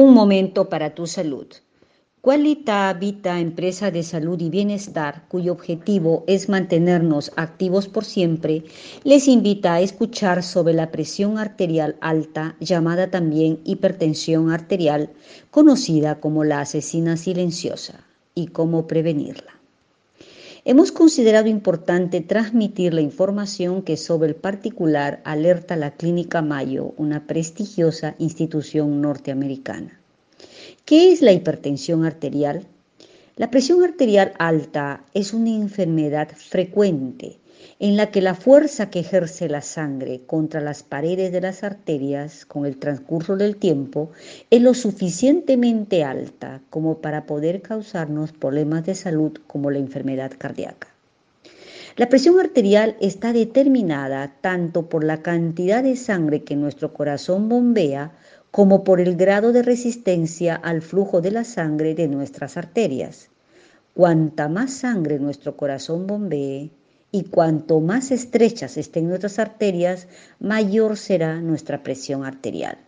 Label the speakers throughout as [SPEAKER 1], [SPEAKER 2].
[SPEAKER 1] Un momento para tu salud. Qualita Vita, empresa de salud y bienestar, cuyo objetivo es mantenernos activos por siempre, les invita a escuchar sobre la presión arterial alta, llamada también hipertensión arterial, conocida como la asesina silenciosa, y cómo prevenirla. Hemos considerado importante transmitir la información que sobre el particular alerta la Clínica Mayo, una prestigiosa institución norteamericana. ¿Qué es la hipertensión arterial? La presión arterial alta es una enfermedad frecuente en la que la fuerza que ejerce la sangre contra las paredes de las arterias con el transcurso del tiempo es lo suficientemente alta como para poder causarnos problemas de salud como la enfermedad cardíaca. La presión arterial está determinada tanto por la cantidad de sangre que nuestro corazón bombea como por el grado de resistencia al flujo de la sangre de nuestras arterias. Cuanta más sangre nuestro corazón bombee y cuanto más estrechas estén nuestras arterias, mayor será nuestra presión arterial.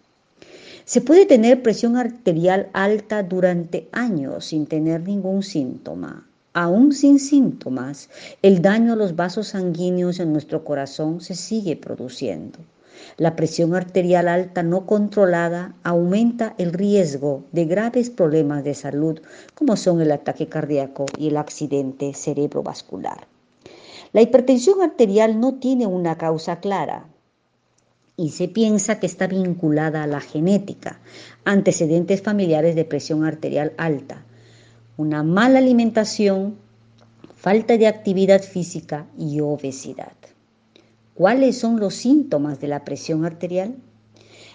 [SPEAKER 1] Se puede tener presión arterial alta durante años sin tener ningún síntoma. Aún sin síntomas, el daño a los vasos sanguíneos en nuestro corazón se sigue produciendo. La presión arterial alta no controlada aumenta el riesgo de graves problemas de salud como son el ataque cardíaco y el accidente cerebrovascular. La hipertensión arterial no tiene una causa clara y se piensa que está vinculada a la genética, antecedentes familiares de presión arterial alta, una mala alimentación, falta de actividad física y obesidad. ¿Cuáles son los síntomas de la presión arterial?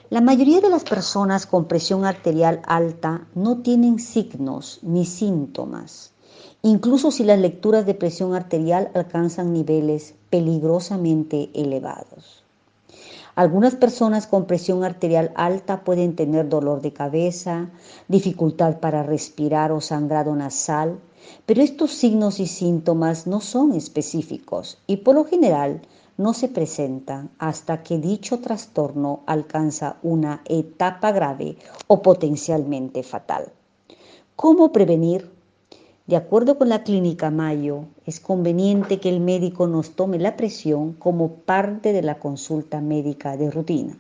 [SPEAKER 1] La mayoría de las personas con presión arterial alta no tienen signos ni síntomas, incluso si las lecturas de presión arterial alcanzan niveles peligrosamente elevados. Algunas personas con presión arterial alta pueden tener dolor de cabeza, dificultad para respirar o sangrado nasal, pero estos signos y síntomas no son específicos y por lo general no se presentan hasta que dicho trastorno alcanza una etapa grave o potencialmente fatal. ¿Cómo prevenir? De acuerdo con la clínica Mayo, es conveniente que el médico nos tome la presión como parte de la consulta médica de rutina.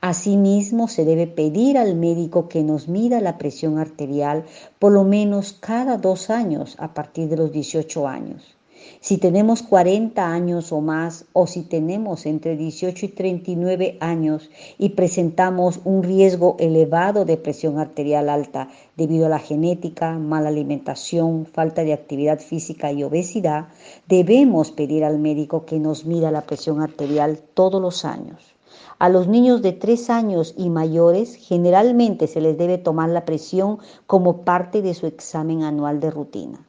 [SPEAKER 1] Asimismo, se debe pedir al médico que nos mida la presión arterial por lo menos cada dos años a partir de los 18 años. Si tenemos 40 años o más o si tenemos entre 18 y 39 años y presentamos un riesgo elevado de presión arterial alta debido a la genética, mala alimentación, falta de actividad física y obesidad, debemos pedir al médico que nos mida la presión arterial todos los años. A los niños de 3 años y mayores generalmente se les debe tomar la presión como parte de su examen anual de rutina.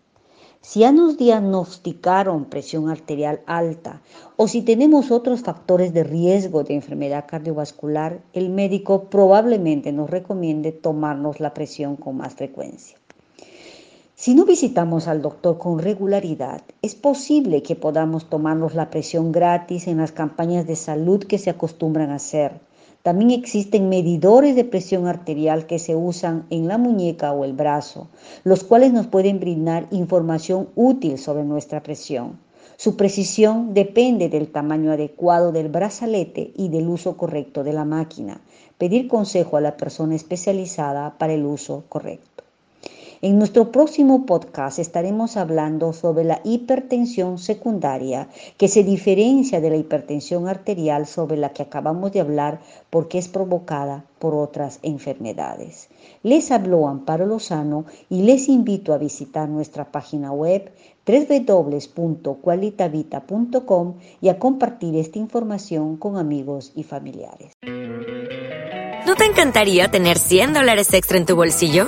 [SPEAKER 1] Si ya nos diagnosticaron presión arterial alta o si tenemos otros factores de riesgo de enfermedad cardiovascular, el médico probablemente nos recomiende tomarnos la presión con más frecuencia. Si no visitamos al doctor con regularidad, es posible que podamos tomarnos la presión gratis en las campañas de salud que se acostumbran a hacer también existen medidores de presión arterial que se usan en la muñeca o el brazo, los cuales nos pueden brindar información útil sobre nuestra presión. Su precisión depende del tamaño adecuado del brazalete y del uso correcto de la máquina. Pedir consejo a la persona especializada para el uso correcto. En nuestro próximo podcast estaremos hablando sobre la hipertensión secundaria, que se diferencia de la hipertensión arterial sobre la que acabamos de hablar porque es provocada por otras enfermedades. Les habló Amparo Lozano y les invito a visitar nuestra página web www.qualitavita.com y a compartir esta información con amigos y familiares.
[SPEAKER 2] ¿No te encantaría tener 100 dólares extra en tu bolsillo?